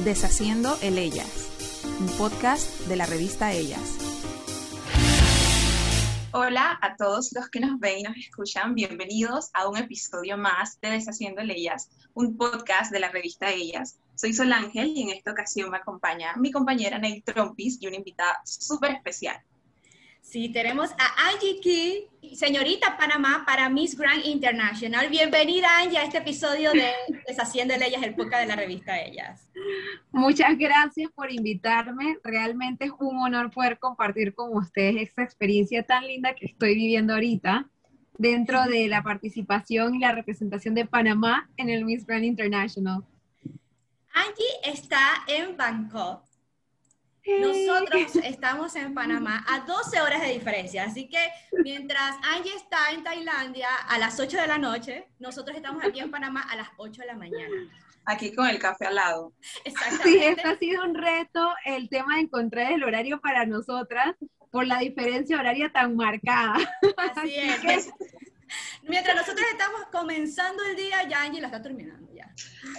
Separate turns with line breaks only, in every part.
Deshaciendo el Ellas, un podcast de la revista Ellas. Hola a todos los que nos ven y nos escuchan, bienvenidos a un episodio más de Deshaciendo Ellas, un podcast de la revista Ellas. Soy Solángel y en esta ocasión me acompaña mi compañera Ney Trompis y una invitada súper especial.
Sí, tenemos a Angie Key, señorita Panamá para Miss Grand International. Bienvenida Angie a este episodio de Deshaciendo Ellas, el podcast de la revista Ellas.
Muchas gracias por invitarme. Realmente es un honor poder compartir con ustedes esta experiencia tan linda que estoy viviendo ahorita dentro de la participación y la representación de Panamá en el Miss Grand International.
Angie está en Bangkok nosotros estamos en Panamá a 12 horas de diferencia, así que mientras Angie está en Tailandia a las 8 de la noche, nosotros estamos aquí en Panamá a las 8 de la mañana.
Aquí con el café al lado.
Exactamente. Sí, esto ha sido un reto el tema de encontrar el horario para nosotras por la diferencia horaria tan marcada.
Así es. Mientras nosotros estamos comenzando el día, ya Angie lo está terminando ya.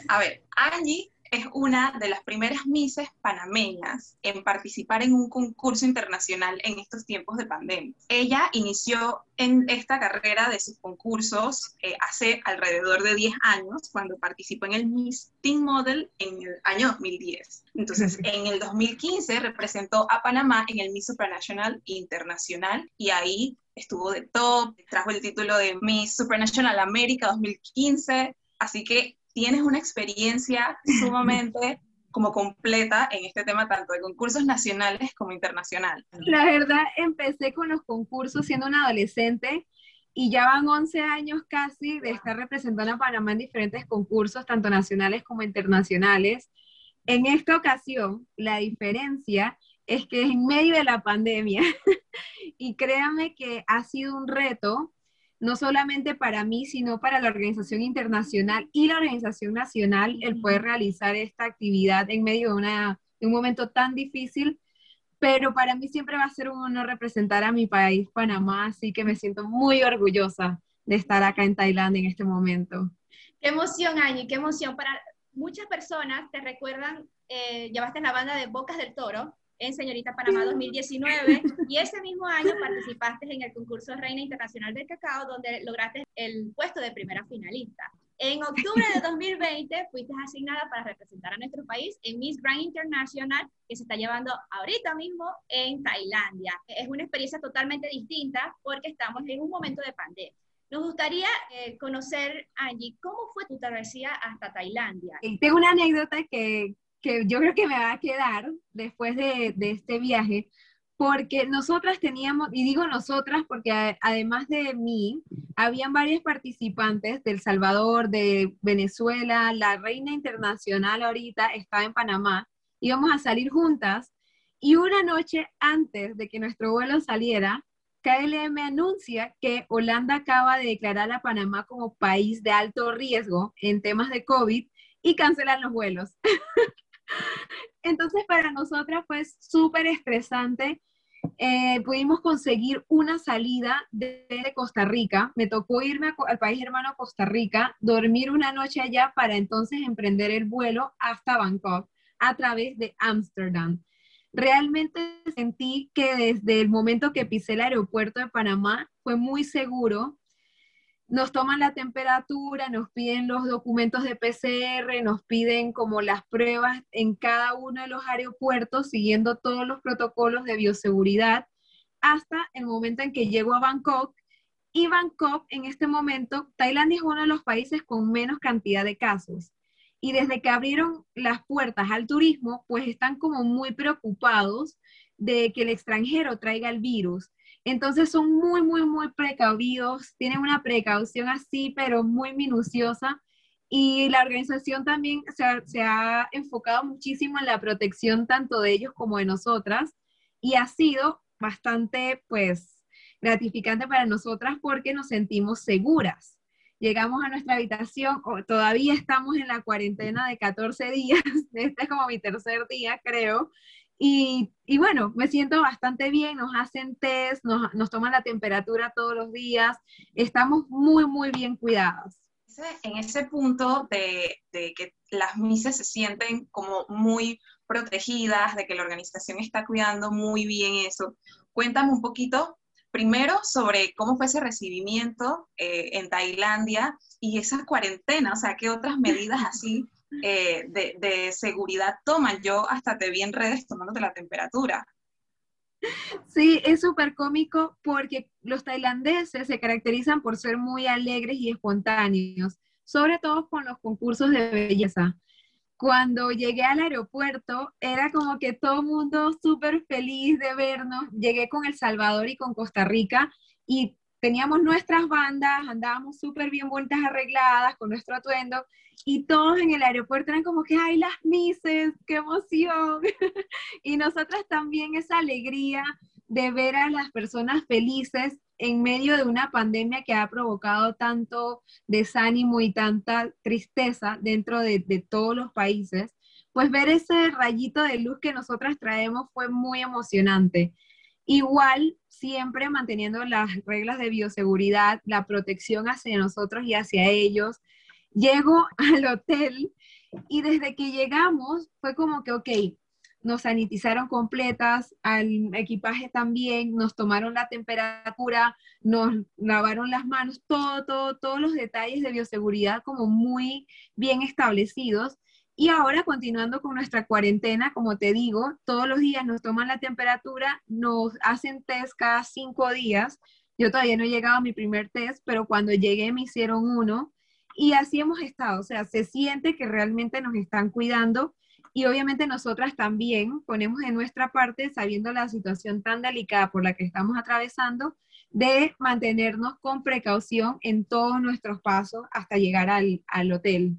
A ver, Angie es una de las primeras mises panameñas en participar en un concurso internacional en estos tiempos de pandemia. Ella inició en esta carrera de sus concursos eh, hace alrededor de 10 años, cuando participó en el Miss Teen Model en el año 2010. Entonces, en el 2015 representó a Panamá en el Miss Supranational Internacional y ahí estuvo de top, trajo el título de Miss Supranational América 2015, así que tienes una experiencia sumamente como completa en este tema tanto de concursos nacionales como internacionales.
La verdad, empecé con los concursos siendo una adolescente y ya van 11 años casi de estar representando a Panamá en diferentes concursos, tanto nacionales como internacionales. En esta ocasión, la diferencia es que es en medio de la pandemia y créame que ha sido un reto no solamente para mí, sino para la organización internacional y la organización nacional, el poder realizar esta actividad en medio de, una, un momento tan difícil. Pero para mí siempre va a ser un honor representar a mi país, Panamá, así que me siento muy orgullosa de estar acá en Tailandia en este momento.
Qué emoción, Angie, qué emoción. Para muchas personas te recuerdan, eh, llevaste la banda de Bocas del Toro, en Señorita Panamá 2019 y ese mismo año participaste en el concurso Reina Internacional del Cacao donde lograste el puesto de primera finalista. En octubre de 2020 fuiste asignada para representar a nuestro país en Miss Grand International que se está llevando ahorita mismo en Tailandia. Es una experiencia totalmente distinta porque estamos en un momento de pandemia. Nos gustaría eh, conocer, Angie, cómo fue tu travesía hasta Tailandia.
Tengo una anécdota que, que yo creo que me va a quedar después de, este viaje, porque nosotras teníamos, y digo nosotras porque además de mí, habían varios participantes del Salvador, de Venezuela, la reina internacional ahorita estaba en Panamá, íbamos a salir juntas, y una noche antes de que nuestro vuelo saliera, KLM anuncia que Holanda acaba de declarar a Panamá como país de alto riesgo en temas de COVID y cancelan los vuelos. Entonces para nosotras fue súper estresante. Eh, pudimos conseguir una salida desde Costa Rica. Me tocó irme al país hermano Costa Rica, dormir una noche allá para entonces emprender el vuelo hasta Bangkok a través de Ámsterdam. Realmente sentí que desde el momento que pisé el aeropuerto de Panamá fue muy seguro, nos toman la temperatura, nos piden los documentos de PCR, nos piden como las pruebas en cada uno de los aeropuertos, siguiendo todos los protocolos de bioseguridad, hasta el momento en que llego a Bangkok. Y Bangkok, en este momento, Tailandia es uno de los países con menos cantidad de casos. Y desde que abrieron las puertas al turismo, pues están como muy preocupados de que el extranjero traiga el virus. Entonces son muy, muy, muy precavidos, tienen una precaución así, pero muy minuciosa. Y la organización también se ha, enfocado muchísimo en la protección tanto de ellos como de nosotras. Y ha sido bastante, pues, gratificante para nosotras porque nos sentimos seguras. Llegamos a nuestra habitación, todavía estamos en la cuarentena de 14 días, este es como mi tercer día, creo, y, bueno, me siento bastante bien, nos hacen test, nos, nos toman la temperatura todos los días, estamos muy, muy bien cuidadas.
En ese punto de, de que las mises se sienten como muy protegidas, de que la organización está cuidando muy bien eso, cuéntame un poquito primero sobre cómo fue ese recibimiento eh, en Tailandia y esa cuarentena, o sea, qué otras medidas así eh, de, seguridad toman. Yo hasta te vi en redes tomándote la temperatura.
Sí, es súper cómico porque los tailandeses se caracterizan por ser muy alegres y espontáneos, sobre todo con los concursos de belleza. Cuando llegué al aeropuerto, era como que todo mundo súper feliz de vernos. Llegué con El Salvador y con Costa Rica y teníamos nuestras bandas, andábamos súper bien vueltas arregladas con nuestro atuendo y todos en el aeropuerto eran como que, ay, las mises, qué emoción. y nosotras también esa alegría de ver a las personas felices en medio de una pandemia que ha provocado tanto desánimo y tanta tristeza dentro de, de todos los países, pues ver ese rayito de luz que nosotras traemos fue muy emocionante. Igual, siempre manteniendo las reglas de bioseguridad, la protección hacia nosotros y hacia ellos. Llego al hotel y desde que llegamos fue como que, ok, nos sanitizaron completas, al equipaje también, nos tomaron la temperatura, nos lavaron las manos, todo, todo, todos los detalles de bioseguridad como muy bien establecidos. Y ahora, continuando con nuestra cuarentena, como te digo, todos los días nos toman la temperatura, nos hacen test cada cinco días. Yo todavía no he llegado a mi primer test, pero cuando llegué me hicieron uno. Y así hemos estado, o sea, se siente que realmente nos están cuidando y obviamente nosotras también ponemos en nuestra parte, sabiendo la situación tan delicada por la que estamos atravesando, de mantenernos con precaución en todos nuestros pasos hasta llegar al, al hotel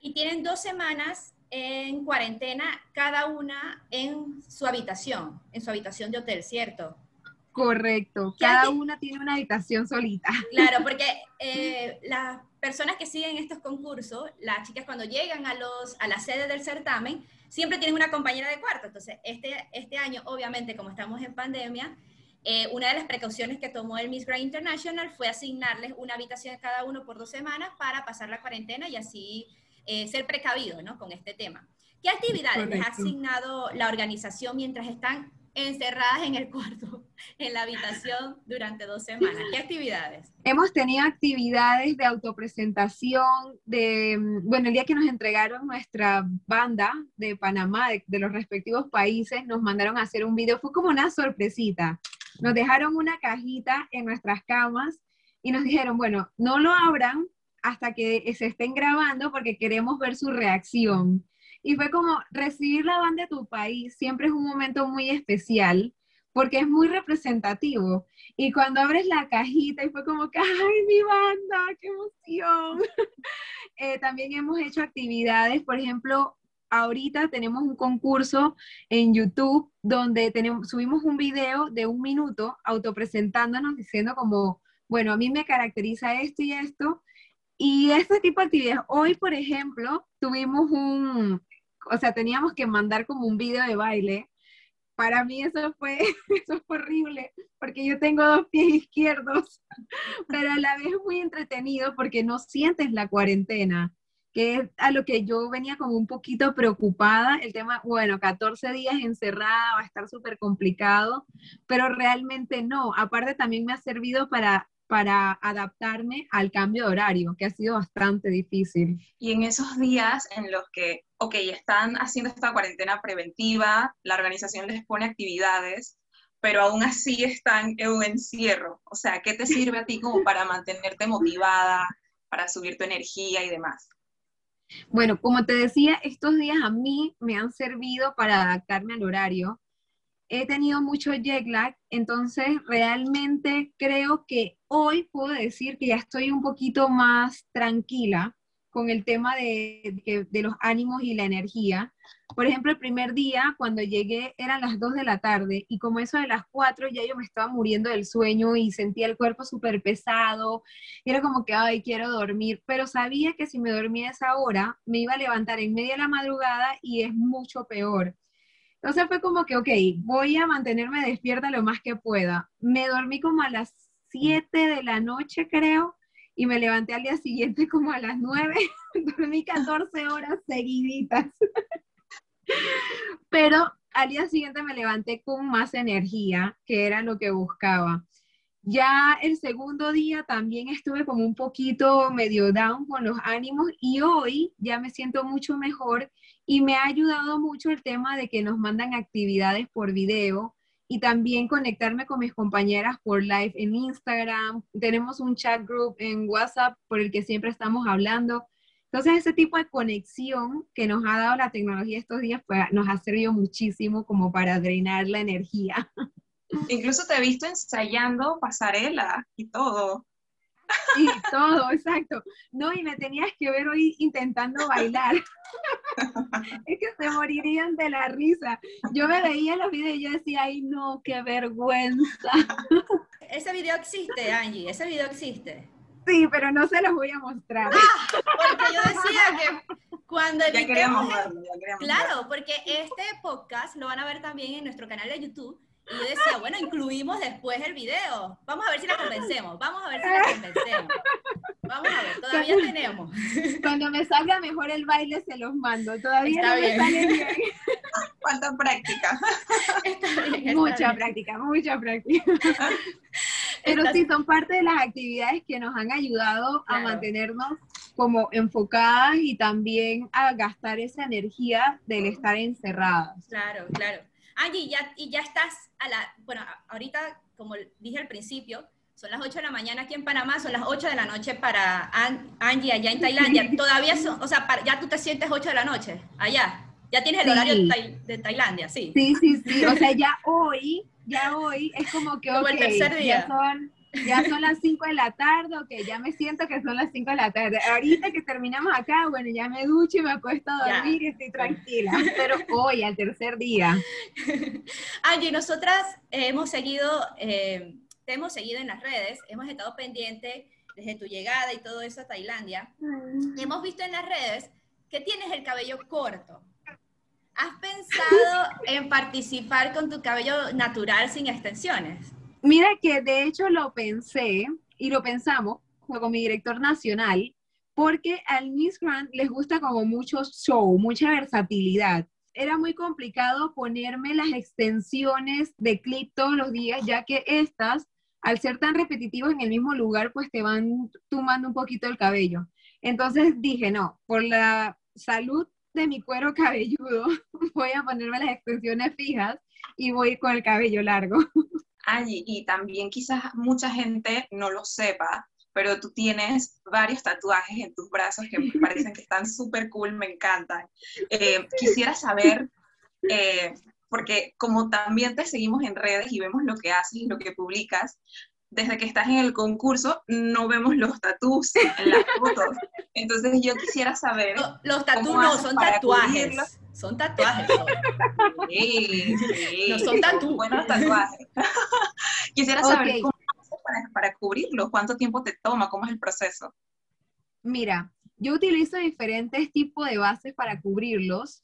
y tienen dos semanas en cuarentena cada una en su habitación, en su habitación de hotel, ¿cierto?
Correcto, cada una tiene una habitación solita.
Claro, porque eh, las personas que siguen estos concursos, las chicas cuando llegan a, los, a la sede del certamen, siempre tienen una compañera de cuarto. Entonces, este, este año, obviamente, como estamos en pandemia, eh, una de las precauciones que tomó el Miss Grand International fue asignarles una habitación a cada uno por dos semanas para pasar la cuarentena y así eh, ser precavido ¿no? con este tema. ¿Qué actividades les ha asignado la organización mientras están encerradas en el cuarto, en la habitación durante dos semanas? ¿Qué actividades?
Hemos tenido actividades de autopresentación, de, mm, bueno, el día que nos entregaron nuestra banda de Panamá, de, de los respectivos países, nos mandaron a hacer un video, fue como una sorpresita. Nos dejaron una cajita en nuestras camas y nos dijeron, bueno, no lo abran hasta que se estén grabando porque queremos ver su reacción. Y fue como recibir la banda de tu país siempre es un momento muy especial porque es muy representativo. Y cuando abres la cajita y fue como que, ¡ay, mi banda! ¡Qué emoción! Eh, también hemos hecho actividades, por ejemplo, ahorita tenemos un concurso en YouTube donde tenemos, subimos un video de un minuto autopresentándonos diciendo como, bueno, a mí me caracteriza esto y esto, y este tipo de actividades, hoy por ejemplo, tuvimos un, o sea, teníamos que mandar como un video de baile. Para mí eso fue, eso fue horrible, porque yo tengo dos pies izquierdos, pero a la vez muy entretenido porque no sientes la cuarentena, que es a lo que yo venía como un poquito preocupada. El tema, bueno, 14 días encerrada va a estar súper complicado, pero realmente no. Aparte también me ha servido para para adaptarme al cambio de horario, que ha sido bastante difícil.
Y en esos días en los que, ok, están haciendo esta cuarentena preventiva, la organización les pone actividades, pero aún así están en un encierro. O sea, ¿qué te sirve a ti como para mantenerte motivada, para subir tu energía y demás?
Bueno, como te decía, estos días a mí me han servido para adaptarme al horario he tenido mucho jet lag, entonces realmente creo que hoy puedo decir que ya estoy un poquito más tranquila con el tema de, de, los ánimos y la energía. Por ejemplo, el primer día, cuando llegué, eran las 2 de la tarde y como eso de las 4 ya yo me estaba muriendo del sueño y sentía el cuerpo súper pesado. Era como que, ay, quiero dormir, pero sabía que si me dormía a esa hora, me iba a levantar en media de la madrugada y es mucho peor. Entonces fue como que, ok, voy a mantenerme despierta lo más que pueda. Me dormí como a las 7 de la noche, creo, y me levanté al día siguiente como a las 9, dormí 14 horas seguiditas. Pero al día siguiente me levanté con más energía, que era lo que buscaba. Ya el segundo día también estuve como un poquito medio down con los ánimos y hoy ya me siento mucho mejor y me ha ayudado mucho el tema de que nos mandan actividades por video y también conectarme con mis compañeras por live en Instagram. Tenemos un chat group en WhatsApp por el que siempre estamos hablando. Entonces, ese tipo de conexión que nos ha dado la tecnología estos días, pues nos ha servido muchísimo como para drenar la energía.
Incluso te he visto ensayando pasarela y todo.
Sí, todo, exacto. No, y me tenías que ver hoy intentando bailar. es que se morirían de la risa. Yo me veía en los videos y yo decía, ay no, qué vergüenza.
Ese video existe, Angie, ese video existe.
Sí, pero no se los voy a mostrar.
Ah, porque yo decía que cuando
ya queríamos verlo, ya queríamos
Claro, porque este podcast lo van a ver también en nuestro canal de YouTube y yo decía, bueno, incluimos después el video. Vamos a ver si la convencemos. Vamos a ver si la convencemos. Vamos a ver, todavía tenemos.
Cuando me salga mejor el baile, se los mando. Todavía
Está
no
bien.
me sale bien.
Falta práctica.
Está bien, está
Mucha
bien.
práctica, mucha práctica. Pero
Está-
sí, son parte de las actividades que nos han ayudado a mantenernos como enfocadas y también a gastar esa energía del estar encerradas.
Claro, claro. Angie, ya, y ya estás a la, bueno, ahorita, como dije al principio, son las 8 de la mañana aquí en Panamá, son las 8 de la noche para An- Angie allá en Tailandia. Todavía son, o sea, ya tú te sientes 8 de la noche, allá. Ya tienes el
Sí.
horario de, de Tailandia, sí.
Sí, sí, sí. O sea, ya hoy, ya hoy es como que,
Como el tercer día.
ya son, ya son las 5 de la tarde, ok, ya me siento que son las 5 de la tarde. Ahorita que terminamos acá, bueno, ya me ducho y me acuesto a dormir y estoy tranquila. Pero hoy, al tercer día.
Angie, nosotras hemos seguido, eh, te hemos seguido en las redes, hemos estado pendientes desde tu llegada y todo eso a Tailandia. Hemos visto en las redes que tienes el cabello corto. ¿Has pensado en participar con tu cabello natural sin extensiones?
Mira que de hecho lo pensé y lo pensamos con mi director nacional, porque al Miss Grant les gusta como mucho show, mucha versatilidad. Era muy complicado ponerme las extensiones de clip todos los días, ya que estas, al ser tan repetitivos en el mismo lugar, pues te van tumbando un poquito el cabello. Entonces dije, no, por la salud de mi cuero cabelludo, voy a ponerme las extensiones fijas y voy con el cabello largo.
Y también quizás mucha gente no lo sepa, pero tú tienes varios tatuajes en tus brazos que me parecen que están súper cool, me encantan. Eh, quisiera saber, eh, porque como también te seguimos en redes y vemos lo que haces y lo que publicas, desde que estás en el concurso no vemos los tatuajes en las fotos. Entonces yo quisiera saber...
Lo- Los tatuajes
¿Cómo
no son tatuajes. Son tatuajes. son.
Sí, sí,
No son tatú.
Buenos tatuajes. Quisiera saber
Ok.
cómo haces para, para cubrirlos, cuánto tiempo te toma, cómo es el proceso.
Mira, yo utilizo diferentes tipos de bases para cubrirlos.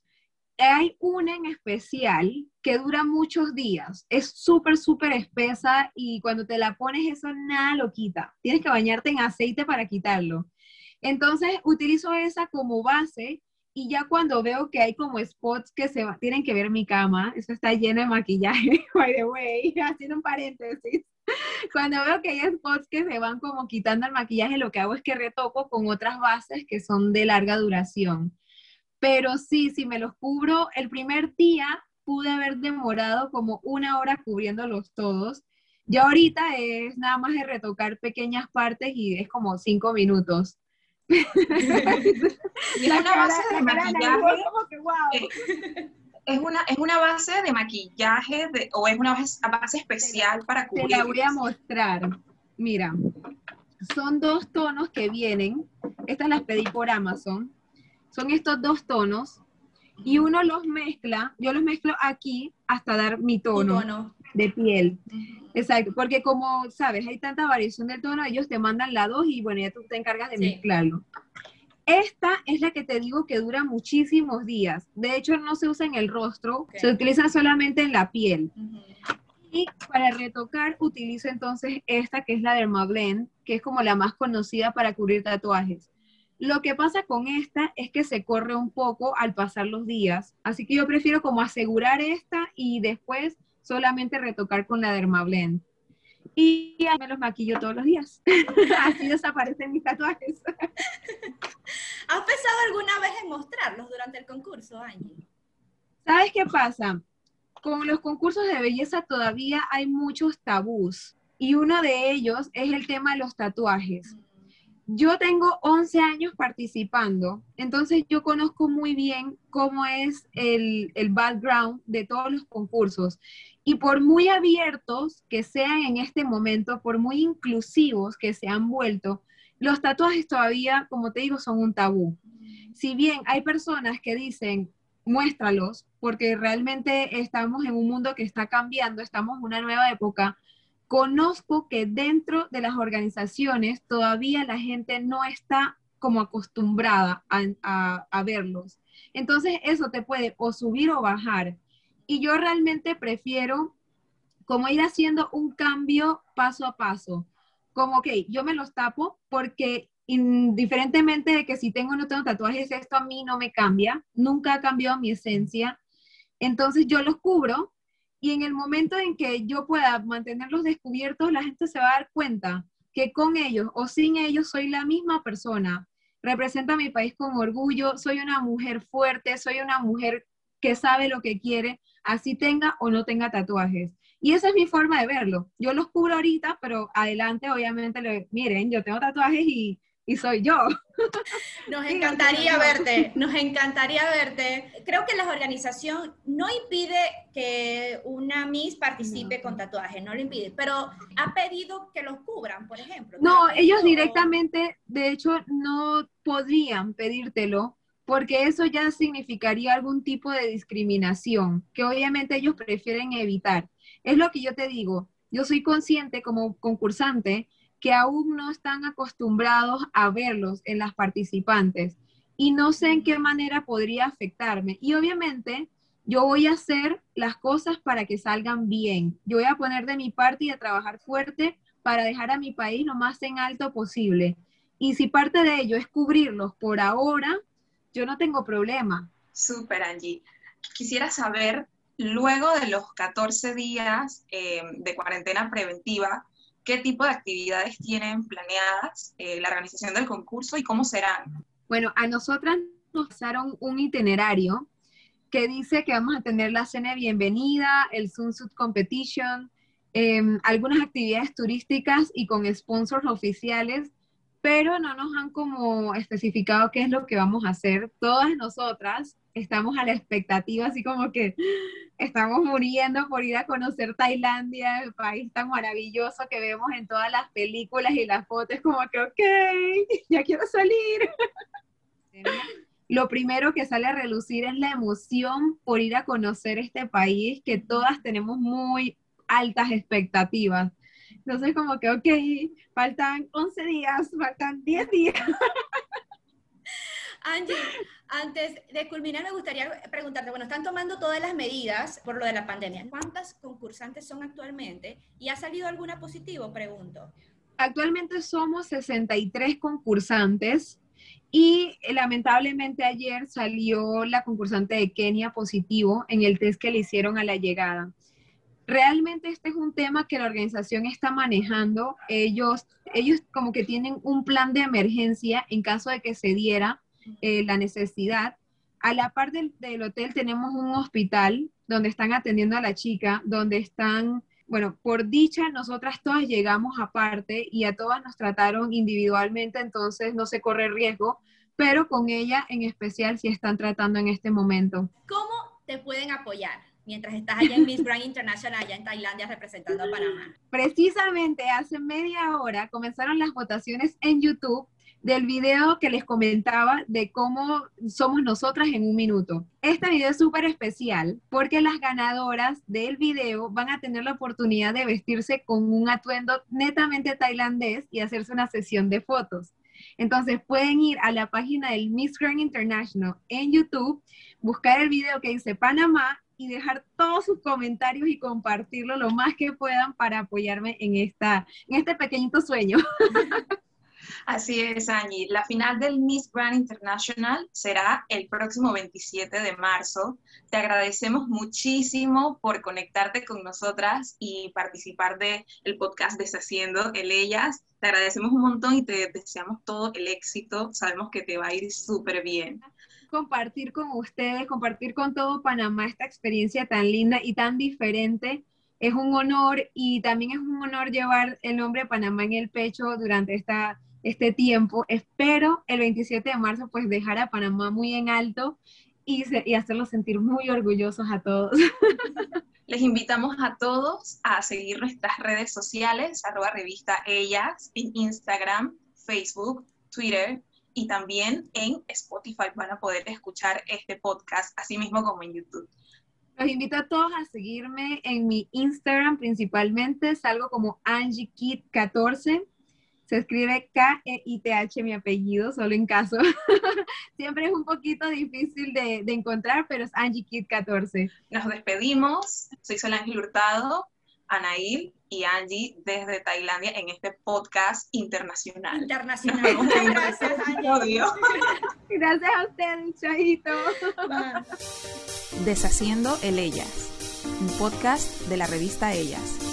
Hay una en especial que dura muchos días. Es súper, súper espesa y cuando te la pones eso nada lo quita. Tienes que bañarte en aceite para quitarlo. Entonces utilizo esa como base y ya cuando veo que hay como spots que se tienen que ver mi cama, eso está lleno de maquillaje, by the way, haciendo un paréntesis. Cuando veo que hay spots que se van como quitando el maquillaje, lo que hago es que retoco con otras bases que son de larga duración. Pero sí, si me los cubro, el primer día pude haber demorado como una hora cubriéndolos todos. Ya ahorita es nada más de retocar pequeñas partes y es como cinco minutos.
Y es una base de maquillaje. Eh, Es una, es una base de maquillaje de- o es una base, base especial para
Te
cubrir.
la voy a mostrar. Mira, son dos tonos que vienen. Estas las pedí por Amazon. Son estos dos tonos y uno los mezcla. Yo los mezclo aquí hasta dar mi tono. De piel. Exacto, porque como sabes, hay tanta variación del tono, ellos te mandan la dos y bueno, ya tú te encargas de
Sí.
mezclarlo. Esta es la que te digo que dura muchísimos días. De hecho, no se usa en el rostro, se utiliza solamente en la piel. Y para retocar utilizo entonces esta que es la Dermablend, que es como la más conocida para cubrir tatuajes. Lo que pasa con esta es que se corre un poco al pasar los días, así que yo prefiero como asegurar esta y después solamente retocar con la Dermablend. Y me los maquillo todos los días. así desaparecen mis tatuajes.
¿Has pensado alguna vez en mostrarlos durante el concurso, Angie?
¿Sabes qué pasa? Con los concursos de belleza todavía hay muchos tabús y uno de ellos es el tema de los tatuajes. Yo tengo 11 años participando, entonces yo conozco muy bien cómo es el, el background de todos los concursos. Y por muy abiertos que sean en este momento, por muy inclusivos que se han vuelto, los tatuajes todavía, como te digo, son un tabú. Si bien hay personas que dicen, muéstralos, porque realmente estamos en un mundo que está cambiando, estamos en una nueva época. Conozco que dentro de las organizaciones todavía la gente no está como acostumbrada a, verlos. Entonces eso te puede o subir o bajar. Y yo realmente prefiero como ir haciendo un cambio paso a paso. Como, ok, yo me los tapo porque indiferentemente de que si tengo o no tengo tatuajes, esto a mí no me cambia, nunca ha cambiado mi esencia. Entonces yo los cubro y en el momento en que yo pueda mantenerlos descubiertos, la gente se va a dar cuenta que con ellos o sin ellos soy la misma persona. Represento a mi país con orgullo, soy una mujer fuerte, soy una mujer que sabe lo que quiere, así tenga o no tenga tatuajes. Y esa es mi forma de verlo. Yo los cubro ahorita, pero adelante obviamente, miren, yo tengo tatuajes y y soy yo.
Nos encantaría verte, nos encantaría verte. Creo que la organización no impide que una Miss participe con tatuajes, no lo impide, pero ha pedido que los cubran, por ejemplo.
No, ellos directamente, de hecho, no podrían pedírtelo porque eso ya significaría algún tipo de discriminación que obviamente ellos prefieren evitar. Es lo que yo te digo, yo soy consciente como concursante que aún no están acostumbrados a verlos en las participantes y no sé en qué manera podría afectarme. Y obviamente yo voy a hacer las cosas para que salgan bien. Yo voy a poner de mi parte y a trabajar fuerte para dejar a mi país lo más en alto posible. Y si parte de ello es cubrirlos por ahora, yo no tengo problema.
Super, Angie. Quisiera saber, luego de los 14 días eh, de cuarentena preventiva, qué tipo de actividades tienen planeadas eh, la organización del concurso y cómo serán.
Bueno, a nosotras nos pasaron un itinerario que dice que vamos a tener la cena de bienvenida, el Sunsuit Competition, em, algunas actividades turísticas y con sponsors oficiales, pero no nos han como especificado qué es lo que vamos a hacer. Todas nosotras estamos a la expectativa, así como que estamos muriendo por ir a conocer Tailandia, el país tan maravilloso que vemos en todas las películas y las fotos, como que, ok, ya quiero salir. Lo primero que sale a relucir es la emoción por ir a conocer este país, que todas tenemos muy altas expectativas. Entonces, como que, ok, faltan 11 días, faltan 10 días.
Angie, antes de culminar, me gustaría preguntarte, bueno, están tomando todas las medidas por lo de la pandemia. ¿Cuántas concursantes son actualmente? ¿Y ha salido alguna positivo? Pregunto.
Actualmente somos 63 concursantes y lamentablemente ayer salió la concursante de Kenia positivo en el test que le hicieron a la llegada. Realmente este es un tema que la organización está manejando. Ellos, ellos como que tienen un plan de emergencia en caso de que se diera eh, la necesidad. A la par del, del, hotel tenemos un hospital donde están atendiendo a la chica, donde están, bueno, por dicha, nosotras todas llegamos aparte y a todas nos trataron individualmente, entonces no se corre riesgo, pero con ella en especial si están tratando en este momento.
¿Cómo te pueden apoyar? Mientras estás allá en Miss Grand International, allá en Tailandia, representando a Panamá.
Precisamente hace media hora comenzaron las votaciones en YouTube del video que les comentaba de cómo somos nosotras en un minuto. Este video es súper especial porque las ganadoras del video van a tener la oportunidad de vestirse con un atuendo netamente tailandés y hacerse una sesión de fotos. Entonces pueden ir a la página del Miss Grand International en YouTube, buscar el video que dice Panamá y dejar todos sus comentarios y compartirlo lo más que puedan para apoyarme en, esta, en este pequeñito sueño.
Así es, Angie. La final del Miss Grand International será el próximo 27 de marzo. Te agradecemos muchísimo por conectarte con nosotras y participar del el podcast Deshaciendo el Ellas. Te agradecemos un montón y te deseamos todo el éxito. Sabemos que te va a ir súper bien
compartir con ustedes, compartir con todo Panamá esta experiencia tan linda y tan diferente. Es un honor y también es un honor llevar el nombre de Panamá en el pecho durante esta este tiempo. Espero el 27 de marzo pues dejar a Panamá muy en alto y, hacerlos sentir muy orgullosos a todos.
Les invitamos a todos a seguir nuestras redes sociales, arroba revista ellas, en Instagram, Facebook, Twitter y también en Spotify van a poder escuchar este podcast, así mismo como en YouTube.
Los invito a todos a seguirme en mi Instagram principalmente, salgo como AngieKid14 se escribe K-E-I-T-H mi apellido, solo en caso. Siempre es un poquito difícil de, encontrar, pero es Angie Kid 14.
Nos despedimos. Soy Solange Hurtado, Anail y Angie desde Tailandia en este podcast internacional.
Internacional. Muchas gracias, Angie.
gracias a ustedes, Chajito.
Deshaciendo el Ellas, un podcast de la revista Ellas.